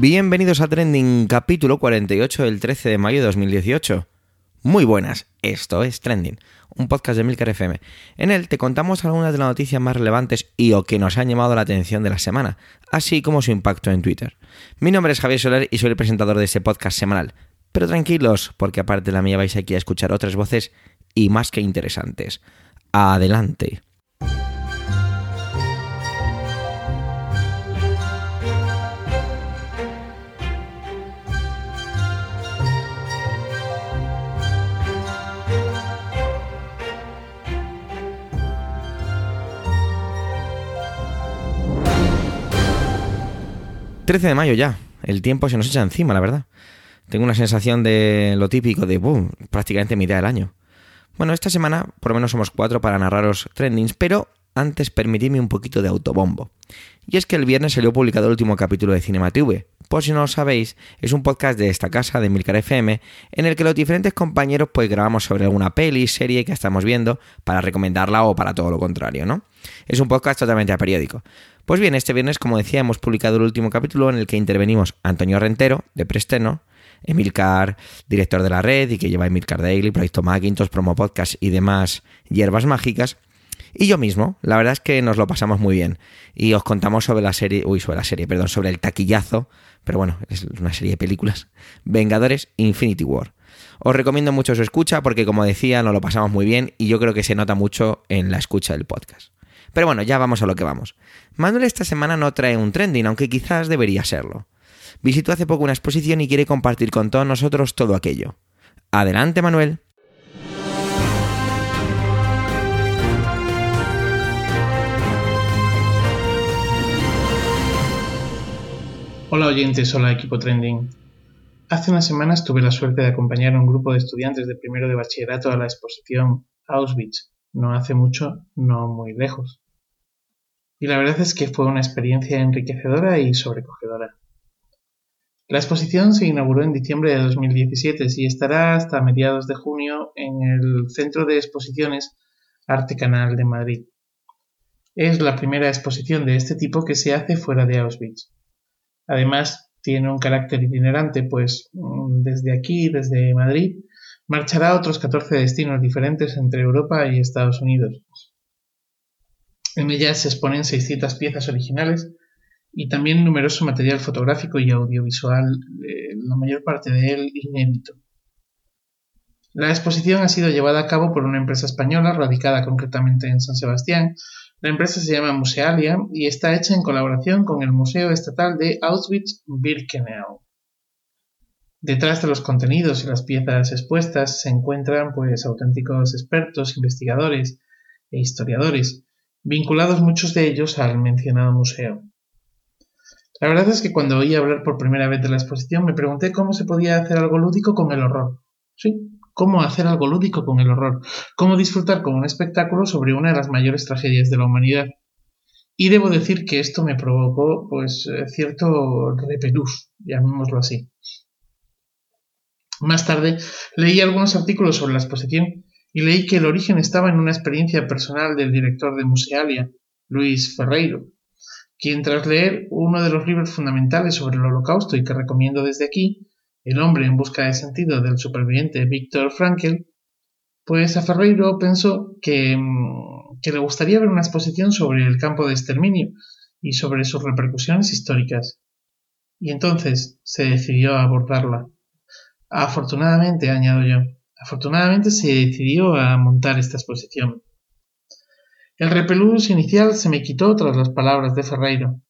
Bienvenidos a Trending, capítulo 48 del 13 de mayo de 2018. Muy buenas, esto es Trending, un podcast de Milcar FM. En él te contamos algunas de las noticias más relevantes y o que nos han llamado la atención de la semana, así como su impacto en Twitter. Mi nombre es Javier Soler y soy el presentador de este podcast semanal. Pero tranquilos, porque aparte de la mía vais aquí a escuchar otras voces y más que interesantes. Adelante. 13 de mayo ya. El tiempo se nos echa encima, la verdad. Tengo una sensación de lo típico de boom, prácticamente mitad del año. Bueno, esta semana por lo menos somos cuatro para narraros trendings, pero antes permitidme un poquito de autobombo. Y es que el viernes salió publicado el último capítulo de Cinema TV. Por si no lo sabéis, es un podcast de esta casa, de Milcar FM, en el que los diferentes compañeros pues grabamos sobre alguna peli, serie que estamos viendo para recomendarla o para todo lo contrario, ¿no? Es un podcast totalmente a periódico. Pues bien, este viernes, como decía, hemos publicado el último capítulo en el que intervenimos Antonio Rentero, de Presteno, Emilcar, director de la red y que lleva Emilcar Daily, Proyecto Macintosh, Promo Podcast y demás hierbas mágicas. Y yo mismo, la verdad es que nos lo pasamos muy bien. Y os contamos sobre la serie, uy, sobre la serie, perdón, sobre el taquillazo, pero bueno, es una serie de películas, Vengadores Infinity War. Os recomiendo mucho su escucha porque, como decía, nos lo pasamos muy bien y yo creo que se nota mucho en la escucha del podcast. Pero bueno, ya vamos a lo que vamos. Manuel esta semana no trae un trending, aunque quizás debería serlo. Visitó hace poco una exposición y quiere compartir con todos nosotros todo aquello. Adelante, Manuel. Hola oyentes, hola equipo trending. Hace unas semanas tuve la suerte de acompañar a un grupo de estudiantes de primero de bachillerato a la exposición Auschwitz, no hace mucho, no muy lejos. Y la verdad es que fue una experiencia enriquecedora y sobrecogedora. La exposición se inauguró en diciembre de 2017 y estará hasta mediados de junio en el Centro de Exposiciones Arte Canal de Madrid. Es la primera exposición de este tipo que se hace fuera de Auschwitz. Además, tiene un carácter itinerante, pues mm, desde aquí, desde Madrid, marchará a otros 14 destinos diferentes entre Europa y Estados Unidos. En ellas se exponen 600 piezas originales y también numeroso material fotográfico y audiovisual, eh, la mayor parte de él inédito. La exposición ha sido llevada a cabo por una empresa española radicada concretamente en San Sebastián. La empresa se llama Musealia y está hecha en colaboración con el Museo Estatal de Auschwitz-Birkenau. Detrás de los contenidos y las piezas expuestas se encuentran pues auténticos expertos, investigadores e historiadores, vinculados muchos de ellos al mencionado museo. La verdad es que cuando oí hablar por primera vez de la exposición me pregunté cómo se podía hacer algo lúdico con el horror. Sí, cómo hacer algo lúdico con el horror, cómo disfrutar con un espectáculo sobre una de las mayores tragedias de la humanidad. Y debo decir que esto me provocó pues cierto repelús, llamémoslo así. Más tarde leí algunos artículos sobre la exposición y leí que el origen estaba en una experiencia personal del director de Musealia, Luis Ferreiro, quien tras leer uno de los libros fundamentales sobre el holocausto y que recomiendo desde aquí, El hombre en busca de sentido del superviviente Víctor Frankel, pues a Ferreiro pensó que, mm, que le gustaría ver una exposición sobre el campo de exterminio y sobre sus repercusiones históricas. Y entonces se decidió a abordarla. Afortunadamente, añado yo, afortunadamente se decidió a montar esta exposición. El repelús inicial se me quitó tras las palabras de Ferreiro.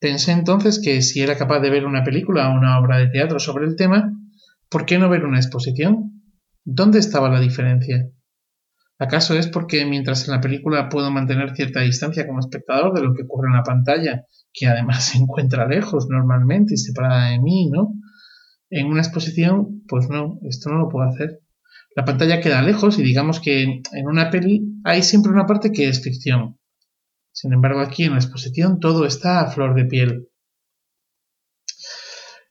Pensé entonces que si era capaz de ver una película o una obra de teatro sobre el tema, ¿por qué no ver una exposición? ¿Dónde estaba la diferencia? ¿Acaso es porque mientras en la película puedo mantener cierta distancia como espectador de lo que ocurre en la pantalla, que además se encuentra lejos normalmente y separada de mí, ¿no? En una exposición, pues no, esto no lo puedo hacer. La pantalla queda lejos y digamos que en una peli hay siempre una parte que es ficción. Sin embargo, aquí en la exposición todo está a flor de piel.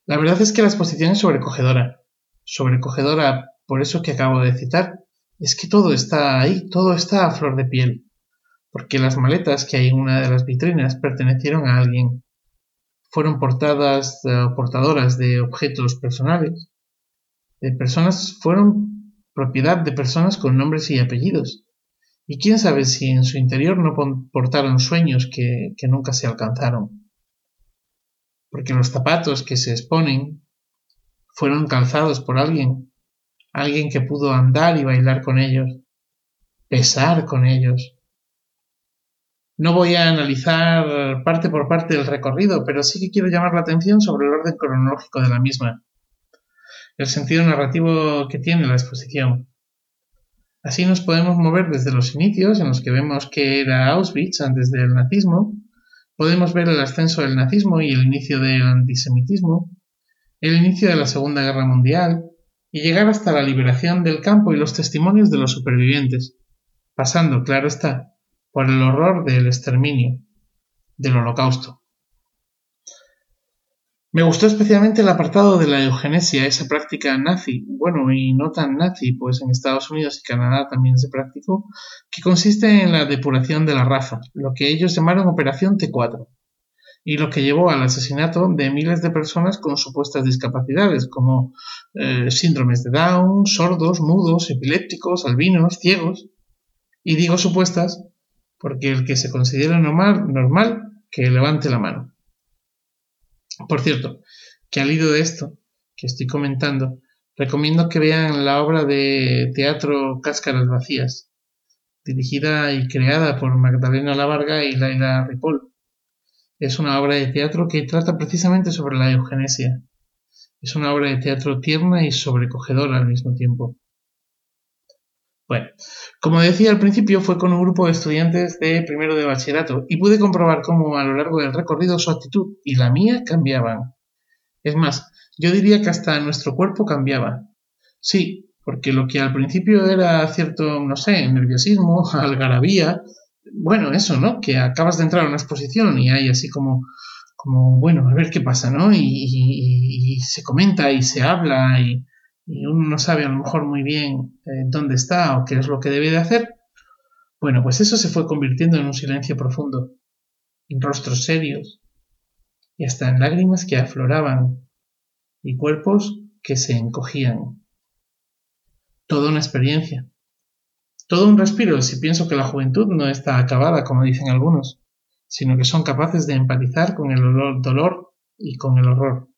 La verdad es que la exposición es sobrecogedora. Sobrecogedora por eso que acabo de citar. Es que todo está ahí, todo está a flor de piel. Porque las maletas que hay en una de las vitrinas pertenecieron a alguien fueron portadas o portadoras de objetos personales, de personas, fueron propiedad de personas con nombres y apellidos. Y quién sabe si en su interior no portaron sueños que, nunca se alcanzaron. Porque los zapatos que se exponen fueron calzados por alguien, alguien que pudo andar y bailar con ellos, pesar con ellos. No voy a analizar parte por parte del recorrido, pero sí que quiero llamar la atención sobre el orden cronológico de la misma, el sentido narrativo que tiene la exposición. Así nos podemos mover desde los inicios, en los que vemos que era Auschwitz antes del nazismo, podemos ver el ascenso del nazismo y el inicio del antisemitismo, el inicio de la Segunda Guerra Mundial, y llegar hasta la liberación del campo y los testimonios de los supervivientes, pasando, claro está, por el horror del exterminio, del holocausto. Me gustó especialmente el apartado de la eugenesia, esa práctica nazi, bueno, y no tan nazi, pues en Estados Unidos y Canadá también se practicó, que consiste en la depuración de la raza, lo que ellos llamaron Operación T4, y lo que llevó al asesinato de miles de personas con supuestas discapacidades, como eh, síndromes de Down, sordos, mudos, epilépticos, albinos, ciegos, y digo supuestas porque el que se considera normal, normal que levante la mano. Por cierto, que al hilo de esto que estoy comentando, recomiendo que vean la obra de teatro Cáscaras Vacías, dirigida y creada por Magdalena Lavarga y Laila Ripoll. Es una obra de teatro que trata precisamente sobre la eugenesia. Es una obra de teatro tierna y sobrecogedora al mismo tiempo. Bueno, como decía al principio, fue con un grupo de estudiantes de primero de bachillerato y pude comprobar cómo a lo largo del recorrido su actitud y la mía cambiaban. Es más, yo diría que hasta nuestro cuerpo cambiaba. Sí, porque lo que al principio era cierto, no sé, nerviosismo, algarabía, bueno, eso, ¿no? Que acabas de entrar a una exposición y hay así como, como bueno, a ver qué pasa, ¿no? Y, y se comenta y se habla y, y uno no sabe a lo mejor muy bien eh, dónde está o qué es lo que debe de hacer, bueno, pues eso se fue convirtiendo en un silencio profundo, en rostros serios y hasta en lágrimas que afloraban y cuerpos que se encogían. Toda una experiencia. Todo un respiro si pienso que la juventud no está acabada, como dicen algunos, sino que son capaces de empatizar con el dolor y con el horror.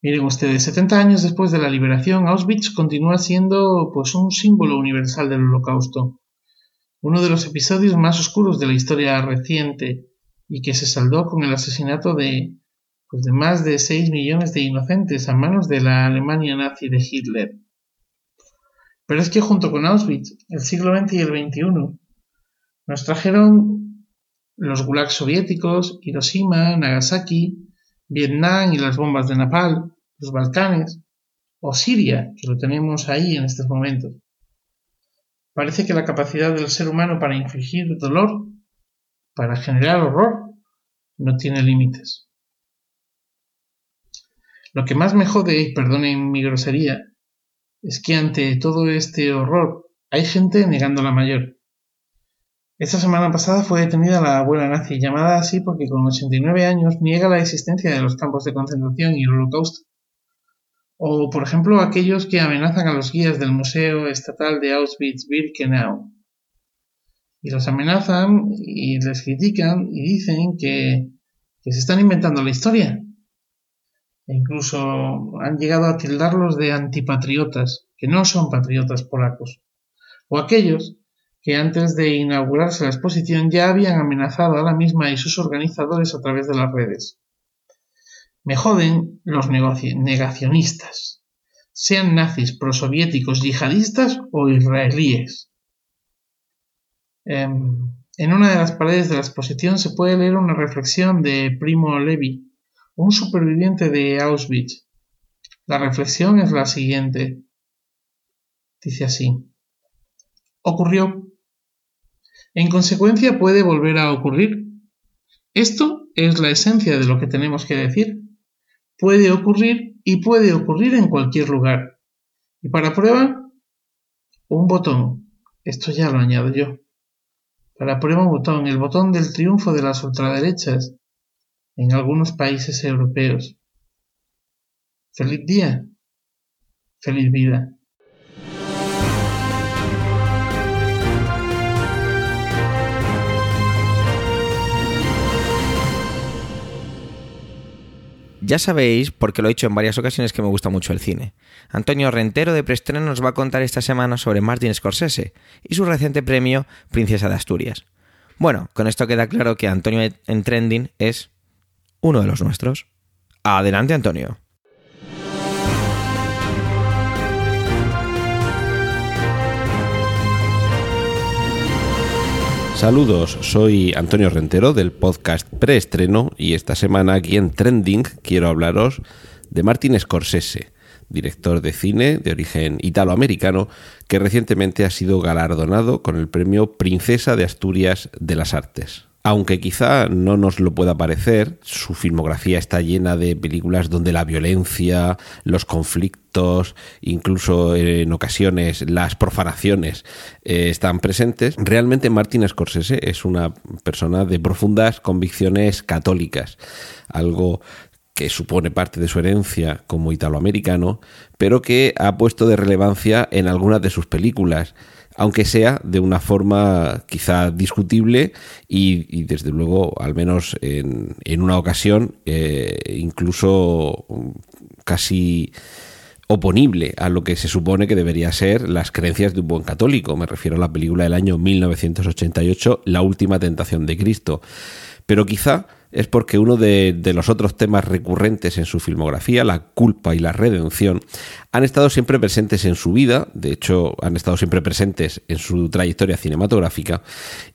Miren ustedes, 70 años después de la liberación, Auschwitz continúa siendo pues un símbolo universal del holocausto, uno de los episodios más oscuros de la historia reciente y que se saldó con el asesinato de, pues, de más de 6 millones de inocentes a manos de la Alemania nazi de Hitler. Pero es que junto con Auschwitz, el siglo XX y el XXI nos trajeron los gulags soviéticos, Hiroshima, Nagasaki, Vietnam y las bombas de Napal, los Balcanes, o Siria, que lo tenemos ahí en estos momentos. Parece que la capacidad del ser humano para infligir dolor, para generar horror, no tiene límites. Lo que más me jode, y perdonen mi grosería, es que ante todo este horror hay gente negando la mayor. Esta semana pasada fue detenida la abuela nazi, llamada así porque con 89 años niega la existencia de los campos de concentración y el holocausto. O, por ejemplo, aquellos que amenazan a los guías del Museo Estatal de Auschwitz-Birkenau. Y los amenazan y les critican y dicen que, se están inventando la historia. E incluso han llegado a tildarlos de antipatriotas, que no son patriotas polacos. O aquellos que antes de inaugurarse la exposición ya habían amenazado a la misma y sus organizadores a través de las redes. Me joden los negacionistas, sean nazis, prosoviéticos, yihadistas o israelíes. Em, en una de las paredes de la exposición se puede leer una reflexión de Primo Levi, un superviviente de Auschwitz. La reflexión es la siguiente. Dice así. Ocurrió en consecuencia puede volver a ocurrir. Esto es la esencia de lo que tenemos que decir. Puede ocurrir y puede ocurrir en cualquier lugar. Y para prueba, un botón. Esto ya lo añado yo. para prueba un botón, el botón del triunfo de las ultraderechas en algunos países europeos. Feliz día, feliz vida. Ya sabéis, porque lo he dicho en varias ocasiones, que me gusta mucho el cine. Antonio Rentero de Preestreno nos va a contar esta semana sobre Martin Scorsese y su reciente premio Princesa de Asturias. Bueno, con esto queda claro que Antonio en Trending es uno de los nuestros. Adelante, Antonio. Saludos, soy Antonio Rentero del podcast Preestreno y esta semana aquí en Trending quiero hablaros de Martin Scorsese, director de cine de origen italoamericano que recientemente ha sido galardonado con el premio Princesa de Asturias de las Artes. Aunque quizá no nos lo pueda parecer, su filmografía está llena de películas donde la violencia, los conflictos, incluso en ocasiones las profanaciones eh, están presentes. Realmente Martin Scorsese es una persona de profundas convicciones católicas, algo que supone parte de su herencia como italoamericano, pero que ha puesto de relevancia en algunas de sus películas aunque sea de una forma quizá discutible y, desde luego, al menos en, una ocasión, eh, incluso casi oponible a lo que se supone que debería ser las creencias de un buen católico. Me refiero a la película del año 1988, La última tentación de Cristo. Pero quizá es porque uno de, los otros temas recurrentes en su filmografía, la culpa y la redención, han estado siempre presentes en su vida, de hecho han estado siempre presentes en su trayectoria cinematográfica,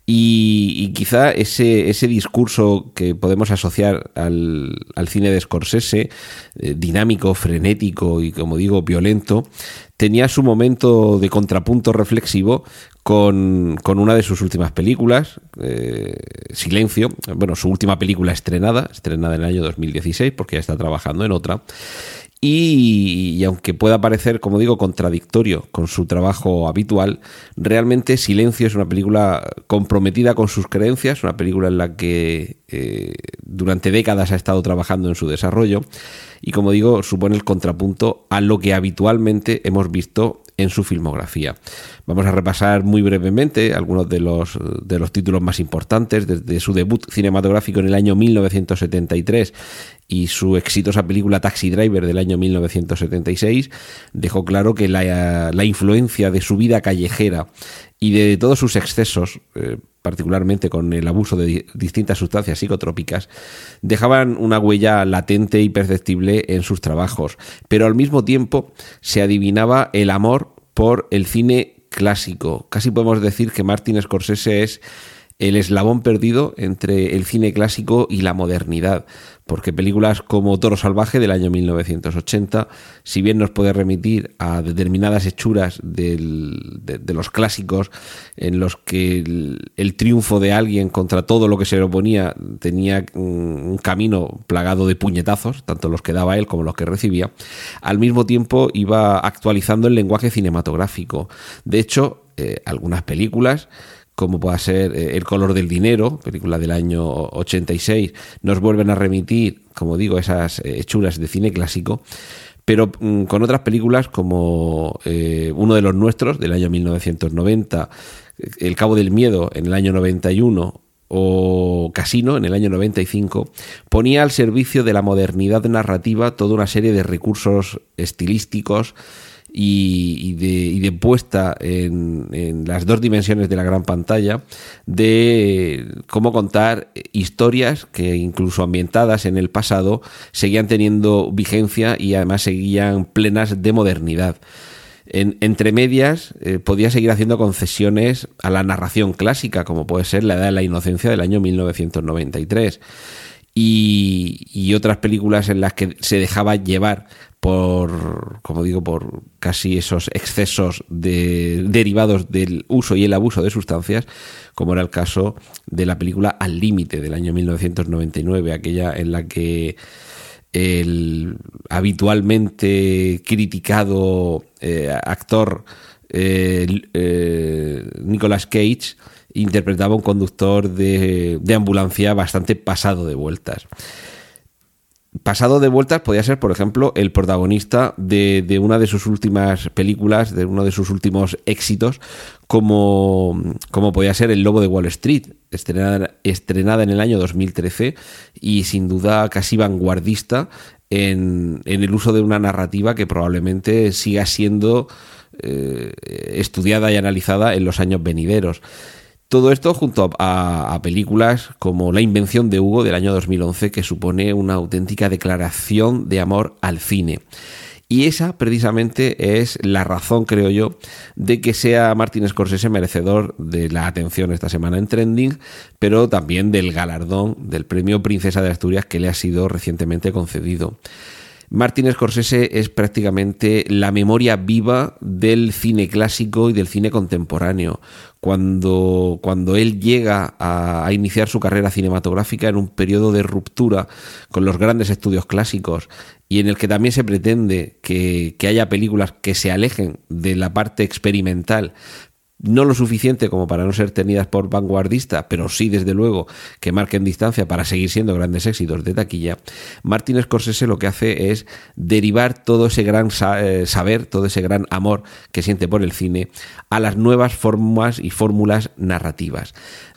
y, quizá ese, ese, discurso que podemos asociar al, cine de Scorsese, eh, dinámico, frenético y, como digo, violento, tenía su momento de contrapunto reflexivo con, una de sus últimas películas, eh, Silencio, bueno, su última película estrenada, estrenada en el año 2016, porque ya está trabajando en otra. Y, aunque pueda parecer, como digo, contradictorio con su trabajo habitual, realmente Silencio es una película comprometida con sus creencias, una película en la que eh, durante décadas ha estado trabajando en su desarrollo. Y, como digo, supone el contrapunto a lo que habitualmente hemos visto en su filmografía. Vamos a repasar muy brevemente algunos de los, de los títulos más importantes, desde su debut cinematográfico en el año 1973 y su exitosa película Taxi Driver del año 1976, dejó claro que la, la influencia de su vida callejera y de todos sus excesos, eh, particularmente con el abuso de distintas sustancias psicotrópicas, dejaban una huella latente y perceptible en sus trabajos, pero al mismo tiempo se adivinaba el amor por el cine clásico. Casi podemos decir que Martin Scorsese es el eslabón perdido entre el cine clásico y la modernidad, porque películas como Toro Salvaje del año 1980, si bien nos puede remitir a determinadas hechuras de, los clásicos en los que el, triunfo de alguien contra todo lo que se le oponía tenía un camino plagado de puñetazos, tanto los que daba él como los que recibía, al mismo tiempo iba actualizando el lenguaje cinematográfico. De hecho, eh, algunas películas como pueda ser eh, El color del dinero, película del año 86, nos vuelven a remitir, como digo, esas eh, hechuras de cine clásico, pero mm, con otras películas como eh, uno de los nuestros, del año 1990, El cabo del miedo, en el año 91, o Casino en el año 95, ponía al servicio de la modernidad narrativa toda una serie de recursos estilísticos, y, de, puesta en, las dos dimensiones de la gran pantalla de cómo contar historias que incluso ambientadas en el pasado seguían teniendo vigencia y además seguían plenas de modernidad. En, entre medias eh, podía seguir haciendo concesiones a la narración clásica, como puede ser La Edad de la Inocencia del año 1993. Y, y, otras películas en las que se dejaba llevar por, como digo, por casi esos excesos de, derivados del uso y el abuso de sustancias, como era el caso de la película Al Límite del año 1999, aquella en la que el habitualmente criticado eh, actor eh, eh, Nicolas Cage interpretaba un conductor de, de ambulancia bastante pasado de vueltas pasado de vueltas podía ser, por ejemplo, el protagonista de, una de sus últimas películas, de uno de sus últimos éxitos, como, como podía ser El Lobo de Wall Street, estrenada, estrenada en el año 2013 y sin duda casi vanguardista en, en el uso de una narrativa que probablemente siga siendo eh, estudiada y analizada en los años venideros. Todo esto junto a, películas como La invención de Hugo del año 2011, que supone una auténtica declaración de amor al cine. Y esa precisamente es la razón, creo yo, de que sea Martin Scorsese merecedor de la atención esta semana en Trending, pero también del galardón del premio Princesa de Asturias que le ha sido recientemente concedido. Martin Scorsese es prácticamente la memoria viva del cine clásico y del cine contemporáneo. Cuando, cuando él llega a, iniciar su carrera cinematográfica en un periodo de ruptura con los grandes estudios clásicos y en el que también se pretende que, que haya películas que se alejen de la parte experimental, no lo suficiente como para no ser tenidas por vanguardista, pero sí desde luego que marquen distancia para seguir siendo grandes éxitos de taquilla, Martin Scorsese lo que hace es derivar todo ese gran eh, saber, todo ese gran amor que siente por el cine a las nuevas formas y fórmulas narrativas.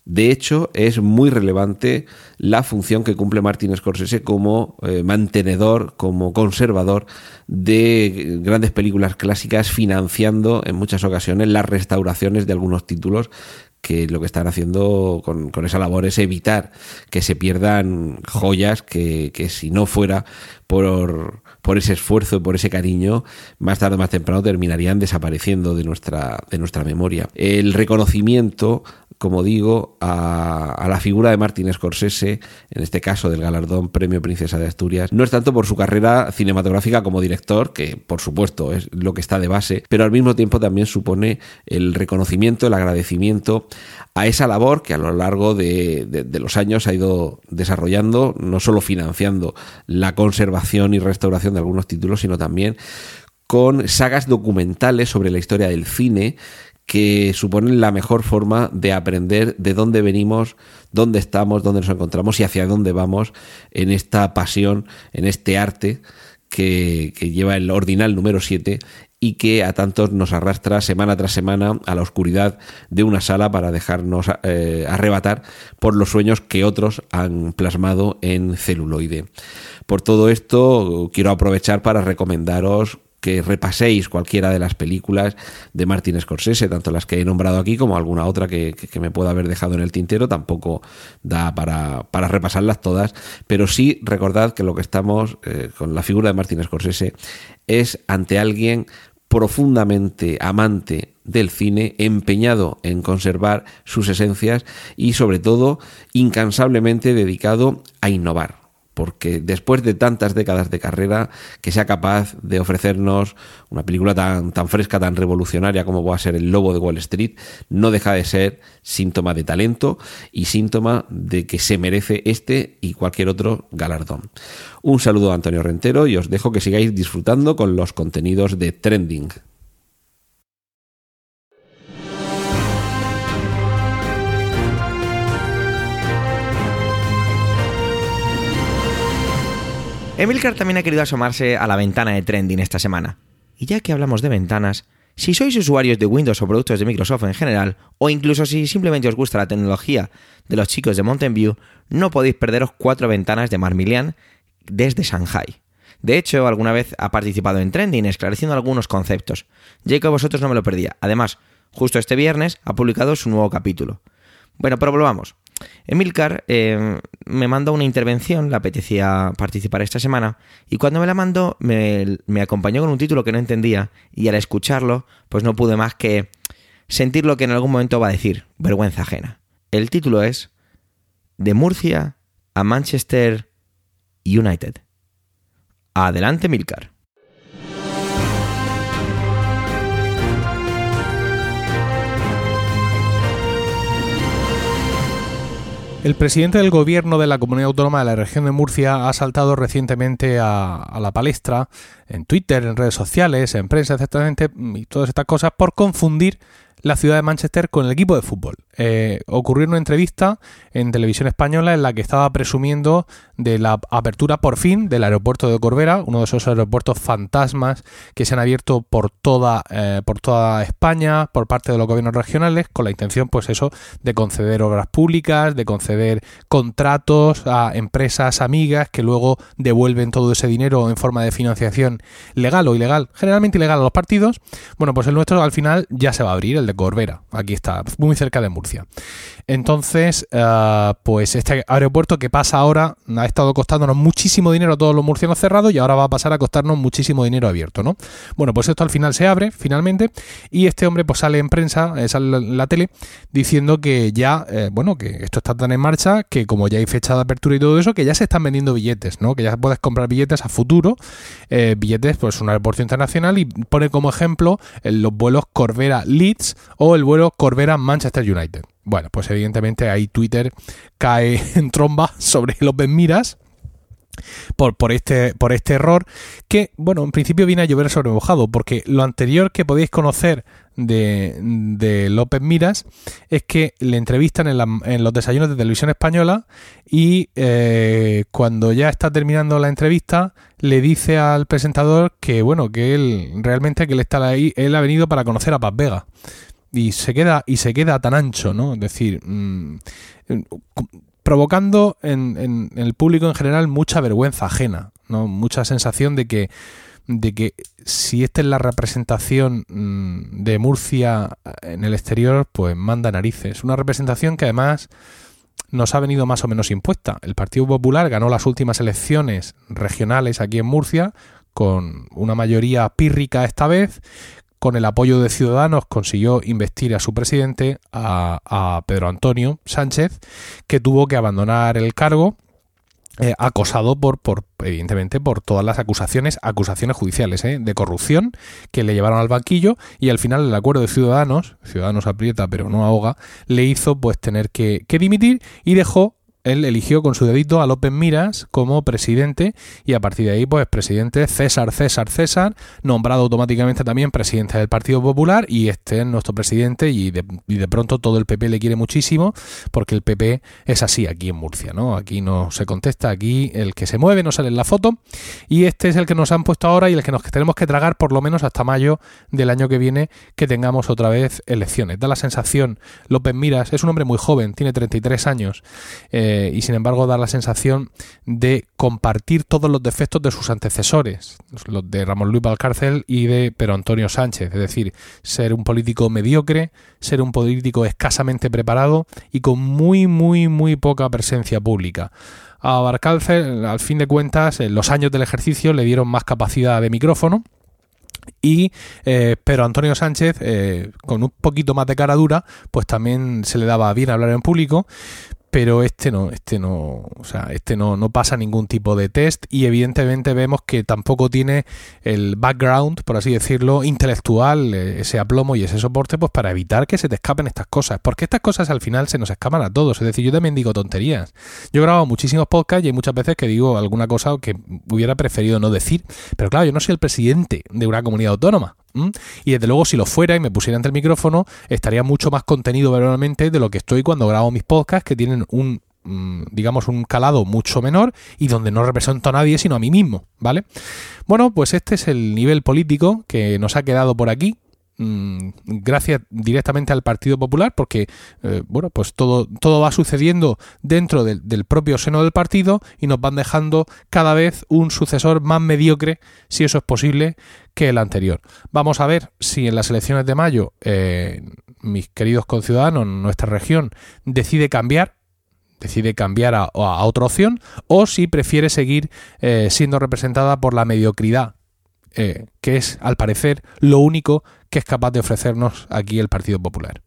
De hecho, es muy relevante la función que cumple Martin Scorsese como eh, mantenedor, como conservador de grandes películas clásicas, financiando en muchas ocasiones las restauraciones de algunos títulos que lo que están haciendo con, esa labor es evitar que se pierdan joyas que, que si no fuera por, por ese esfuerzo y por ese cariño, más tarde o más temprano terminarían desapareciendo de nuestra, de nuestra memoria. El reconocimiento como digo, a, la figura de Martin Scorsese, en este caso del galardón Premio Princesa de Asturias, no es tanto por su carrera cinematográfica como director, que por supuesto es lo que está de base, pero al mismo tiempo también supone el reconocimiento, el agradecimiento a esa labor que a lo largo de, los años ha ido desarrollando, no solo financiando la conservación y restauración de algunos títulos, sino también con sagas documentales sobre la historia del cine que suponen la mejor forma de aprender de dónde venimos, dónde estamos, dónde nos encontramos y hacia dónde vamos en esta pasión, en este arte que, lleva el ordinal número 7 y que a tantos nos arrastra semana tras semana a la oscuridad de una sala para dejarnos eh, arrebatar por los sueños que otros han plasmado en celuloide. Por todo esto, quiero aprovechar para recomendaros que repaséis cualquiera de las películas de Martin Scorsese, tanto las que he nombrado aquí como alguna otra que, me pueda haber dejado en el tintero, tampoco da para, para repasarlas todas, pero sí recordad que lo que estamos eh, con la figura de Martin Scorsese es ante alguien profundamente amante del cine, empeñado en conservar sus esencias y sobre todo incansablemente dedicado a innovar porque después de tantas décadas de carrera, que sea capaz de ofrecernos una película tan, tan fresca, tan revolucionaria como va a ser El Lobo de Wall Street, no deja de ser síntoma de talento y síntoma de que se merece este y cualquier otro galardón. Un saludo a Antonio Rentero y os dejo que sigáis disfrutando con los contenidos de Trending. Emilcar también ha querido asomarse a la ventana de trending esta semana. Y ya que hablamos de ventanas, si sois usuarios de Windows o productos de Microsoft en general, o incluso si simplemente os gusta la tecnología de los chicos de Mountain View, no podéis perderos cuatro ventanas de Marmilian desde Shanghai. De hecho, alguna vez ha participado en Trending esclareciendo algunos conceptos. Ya que vosotros no me lo perdía. Además, justo este viernes ha publicado su nuevo capítulo. Bueno, pero volvamos. Emilcar eh, me mandó una intervención, le apetecía participar esta semana, y cuando me la mandó me, me, acompañó con un título que no entendía, y al escucharlo, pues no pude más que sentir lo que en algún momento va a decir, vergüenza ajena. El título es De Murcia a Manchester United. Adelante, Emilcar. El presidente del gobierno de la comunidad autónoma de la región de Murcia ha saltado recientemente a, a, la palestra en Twitter, en redes sociales, en prensa, exactamente, y todas estas cosas por confundir la ciudad de Manchester con el equipo de fútbol. Eh, ocurrió una entrevista en televisión española en la que estaba presumiendo de la apertura por fin del aeropuerto de Corbera, uno de esos aeropuertos fantasmas que se han abierto por toda, eh, por toda España, por parte de los gobiernos regionales, con la intención, pues eso, de conceder obras públicas, de conceder contratos a empresas amigas que luego devuelven todo ese dinero en forma de financiación legal o ilegal, generalmente ilegal a los partidos. Bueno, pues el nuestro al final ya se va a abrir, el de Corbera. Aquí está, muy cerca de Murcia. Entonces, uh, pues este aeropuerto que pasa ahora ha estado costándonos muchísimo dinero a todos los murcianos cerrados y ahora va a pasar a costarnos muchísimo dinero abierto, ¿no? Bueno, pues esto al final se abre, finalmente, y este hombre pues sale en prensa, eh, sale en la tele, diciendo que ya, eh, bueno, que esto está tan en marcha, que como ya hay fecha de apertura y todo eso, que ya se están vendiendo billetes, ¿no? Que ya puedes comprar billetes a futuro, eh, billetes, pues un aeropuerto internacional y pone como ejemplo los vuelos Corbera Leeds o el vuelo Corbera Manchester United. Bueno, pues evidentemente ahí Twitter cae en tromba sobre López Miras. Por, por, este, por este error que, bueno, en principio viene a llover sobre mojado, porque lo anterior que podéis conocer de, de López Miras es que le entrevistan en, en, los desayunos de televisión española y eh, cuando ya está terminando la entrevista le dice al presentador que, bueno, que él realmente que él está ahí, él ha venido para conocer a Paz Vega y se queda y se queda tan ancho, ¿no? Es decir, mmm, provocando en, en, en, el público en general mucha vergüenza ajena, ¿no? Mucha sensación de que de que si esta es la representación mmm, de Murcia en el exterior, pues manda narices. Una representación que además nos ha venido más o menos impuesta. El Partido Popular ganó las últimas elecciones regionales aquí en Murcia con una mayoría pírrica esta vez, con el apoyo de Ciudadanos consiguió investir a su presidente, a, a Pedro Antonio Sánchez, que tuvo que abandonar el cargo eh, acosado por, por, evidentemente, por todas las acusaciones, acusaciones judiciales ¿eh? de corrupción que le llevaron al banquillo y al final el acuerdo de Ciudadanos, Ciudadanos aprieta pero no ahoga, le hizo pues tener que, que dimitir y dejó él eligió con su dedito a López Miras como presidente y a partir de ahí, pues presidente César, César, César, nombrado automáticamente también presidente del Partido Popular y este es nuestro presidente y de, y de, pronto todo el PP le quiere muchísimo porque el PP es así aquí en Murcia, ¿no? Aquí no se contesta, aquí el que se mueve no sale en la foto y este es el que nos han puesto ahora y el que nos tenemos que tragar por lo menos hasta mayo del año que viene que tengamos otra vez elecciones. Da la sensación, López Miras es un hombre muy joven, tiene 33 años, eh, y sin embargo da la sensación de compartir todos los defectos de sus antecesores, los de Ramón Luis Valcárcel y de Pedro Antonio Sánchez, es decir, ser un político mediocre, ser un político escasamente preparado y con muy, muy, muy poca presencia pública. A Valcárcel, al fin de cuentas, en los años del ejercicio le dieron más capacidad de micrófono, y eh, pero Antonio Sánchez eh, con un poquito más de cara dura pues también se le daba bien hablar en público pero este no, este no, o sea, este no, no pasa ningún tipo de test y evidentemente vemos que tampoco tiene el background, por así decirlo, intelectual, eh, ese aplomo y ese soporte, pues para evitar que se te escapen estas cosas, porque estas cosas al final se nos escapan a todos, es decir, yo también digo tonterías. Yo he grabado muchísimos podcasts y hay muchas veces que digo alguna cosa que hubiera preferido no decir, pero claro, yo no soy el presidente de una comunidad autónoma, y desde luego, si lo fuera y me pusiera ante el micrófono, estaría mucho más contenido verbalmente de lo que estoy cuando grabo mis podcasts, que tienen un mm, digamos un calado mucho menor y donde no represento a nadie sino a mí mismo, ¿vale? Bueno, pues este es el nivel político que nos ha quedado por aquí mm, gracias directamente al Partido Popular, porque eh, bueno, pues todo, todo va sucediendo dentro del, propio seno del partido y nos van dejando cada vez un sucesor más mediocre, si eso es posible, que el anterior. Vamos a ver si en las elecciones de mayo eh, mis queridos conciudadanos, nuestra región, decide cambiar decide cambiar a, a, otra opción o si prefiere seguir eh, siendo representada por la mediocridad, eh, que es al parecer lo único que es capaz de ofrecernos aquí el Partido Popular.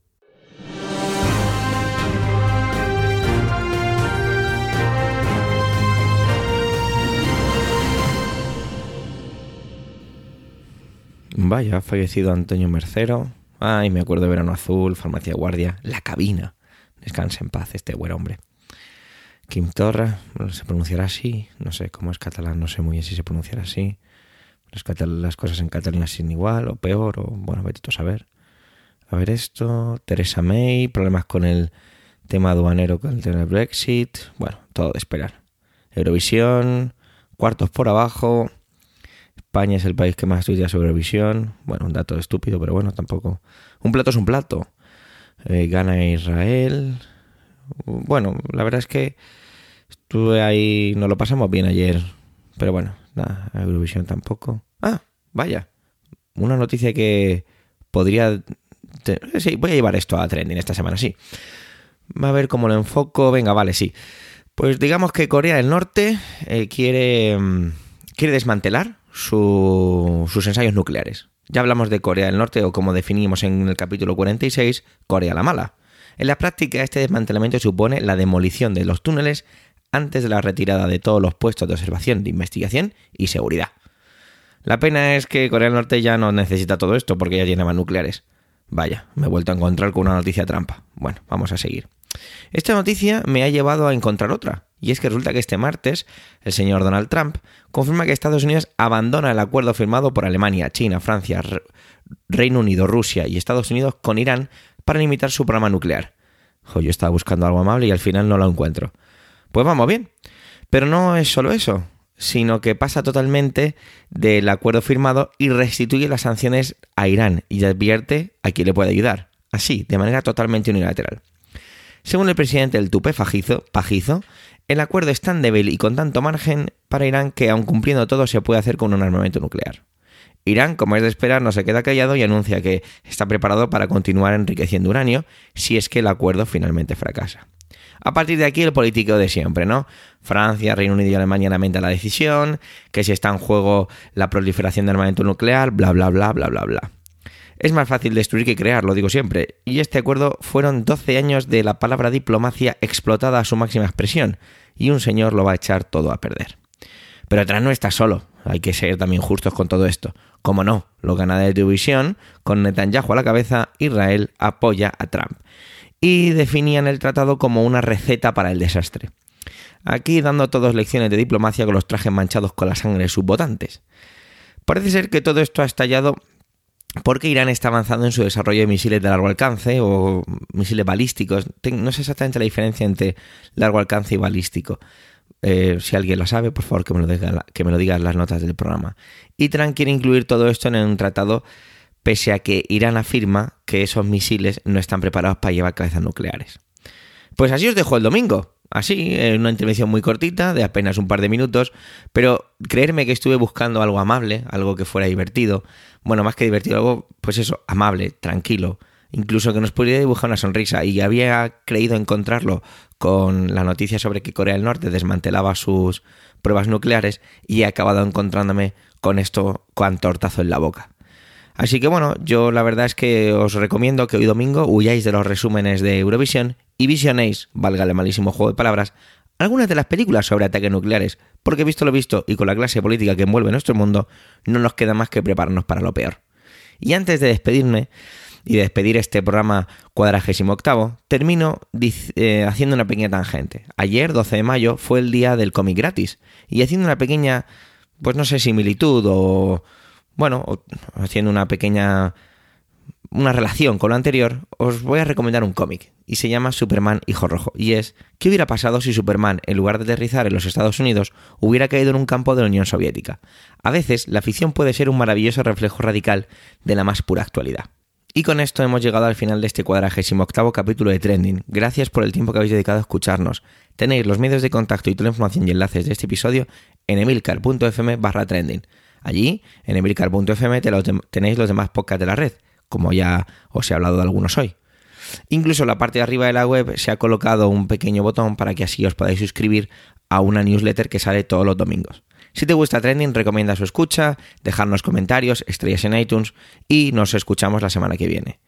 Vaya, ha fallecido Antonio Mercero. Ay, me acuerdo de Verano Azul, Farmacia Guardia, La Cabina. Descanse en paz este buen hombre. Kim Torra, se pronunciará así, no sé cómo es catalán, no sé muy bien si se pronunciará así. Las, las cosas en Cataluña sin igual o peor, o bueno, vete a saber. A ver esto, Teresa May, problemas con el tema aduanero con el tema del Brexit, bueno, todo de esperar. Eurovisión, cuartos por abajo, España es el país que más estudia sobre Eurovisión, bueno, un dato estúpido, pero bueno, tampoco. Un plato es un plato. Eh, gana Israel. Bueno, la verdad es que estuve ahí, nos lo pasamos bien ayer, pero bueno, nada, Eurovisión tampoco. Ah, vaya, una noticia que podría Sí, voy a llevar esto a trending esta semana, sí. Va a ver cómo lo enfoco. Venga, vale, sí. Pues digamos que Corea del Norte eh, quiere, mm, quiere desmantelar sus ensayos nucleares. Ya hablamos de Corea del Norte o como definimos en el capítulo 46, Corea la mala. En la práctica este desmantelamiento supone la demolición de los túneles antes de la retirada de todos los puestos de observación, de investigación y seguridad. La pena es que Corea del Norte ya no necesita todo esto porque ya tiene más nucleares. Vaya, me he vuelto a encontrar con una noticia trampa. Bueno, vamos a seguir. Esta noticia me ha llevado a encontrar otra, y es que resulta que este martes el señor Donald Trump confirma que Estados Unidos abandona el acuerdo firmado por Alemania, China, Francia, Reino Unido, Rusia y Estados Unidos con Irán para limitar su programa nuclear. yo estaba buscando algo amable y al final no lo encuentro. Pues vamos bien. Pero no es solo eso sino que pasa totalmente del acuerdo firmado y restituye las sanciones a Irán y advierte a quién le puede ayudar, así, de manera totalmente unilateral. Según el presidente del Tupe, Fajizo, el acuerdo es tan débil y con tanto margen para Irán que, aun cumpliendo todo, se puede hacer con un armamento nuclear. Irán, como es de esperar, no se queda callado y anuncia que está preparado para continuar enriqueciendo uranio si es que el acuerdo finalmente fracasa. A partir de aquí el político de siempre, ¿no? Francia, Reino Unido y Alemania lamentan la decisión, que si está en juego la proliferación de armamento nuclear, bla, bla, bla, bla, bla, bla. Es más fácil destruir que crear, lo digo siempre, y este acuerdo fueron 12 años de la palabra diplomacia explotada a su máxima expresión, y un señor lo va a echar todo a perder. Pero atrás no está solo, hay que ser también justos con todo esto. Como no, los ganadores de Eurovisión, con Netanyahu a la cabeza, Israel apoya a Trump y definían el tratado como una receta para el desastre. Aquí dando todos lecciones de diplomacia con los trajes manchados con la sangre de sus votantes. Parece ser que todo esto ha estallado porque Irán está avanzando en su desarrollo de misiles de largo alcance o misiles balísticos. No sé exactamente la diferencia entre largo alcance y balístico. Eh, si alguien lo sabe, por favor que me lo, diga, que me lo diga en las notas del programa. Y Trump quiere incluir todo esto en un tratado pese a que Irán afirma que esos misiles no están preparados para llevar cabezas nucleares. Pues así os dejo el domingo. Así, en una intervención muy cortita, de apenas un par de minutos, pero creerme que estuve buscando algo amable, algo que fuera divertido, bueno, más que divertido, algo, pues eso, amable, tranquilo, incluso que nos pudiera dibujar una sonrisa, y había creído encontrarlo con la noticia sobre que Corea del Norte desmantelaba sus pruebas nucleares, y he acabado encontrándome con esto, con tortazo en la boca. Así que bueno, yo la verdad es que os recomiendo que hoy domingo huyáis de los resúmenes de Eurovisión y visionéis, valga el malísimo juego de palabras, algunas de las películas sobre ataques nucleares, porque visto lo visto y con la clase política que envuelve nuestro mundo, no nos queda más que prepararnos para lo peor. Y antes de despedirme y de despedir este programa cuadragésimo octavo, termino eh, haciendo una pequeña tangente. Ayer, 12 de mayo, fue el día del cómic gratis, y haciendo una pequeña, pues no sé, similitud o bueno, haciendo una pequeña una relación con lo anterior, os voy a recomendar un cómic y se llama Superman Hijo Rojo. Y es, ¿qué hubiera pasado si Superman, en lugar de aterrizar en los Estados Unidos, hubiera caído en un campo de la Unión Soviética? A veces, la ficción puede ser un maravilloso reflejo radical de la más pura actualidad. Y con esto hemos llegado al final de este cuadragésimo octavo capítulo de Trending. Gracias por el tiempo que habéis dedicado a escucharnos. Tenéis los medios de contacto y toda la información y enlaces de este episodio en emilcar.fm barra trending. Allí, en emilcar.fm, tenéis los demás podcasts de la red, como ya os he hablado de algunos hoy. Incluso en la parte de arriba de la web se ha colocado un pequeño botón para que así os podáis suscribir a una newsletter que sale todos los domingos. Si te gusta Trending, recomienda su escucha, dejarnos comentarios, estrellas en iTunes y nos escuchamos la semana que viene.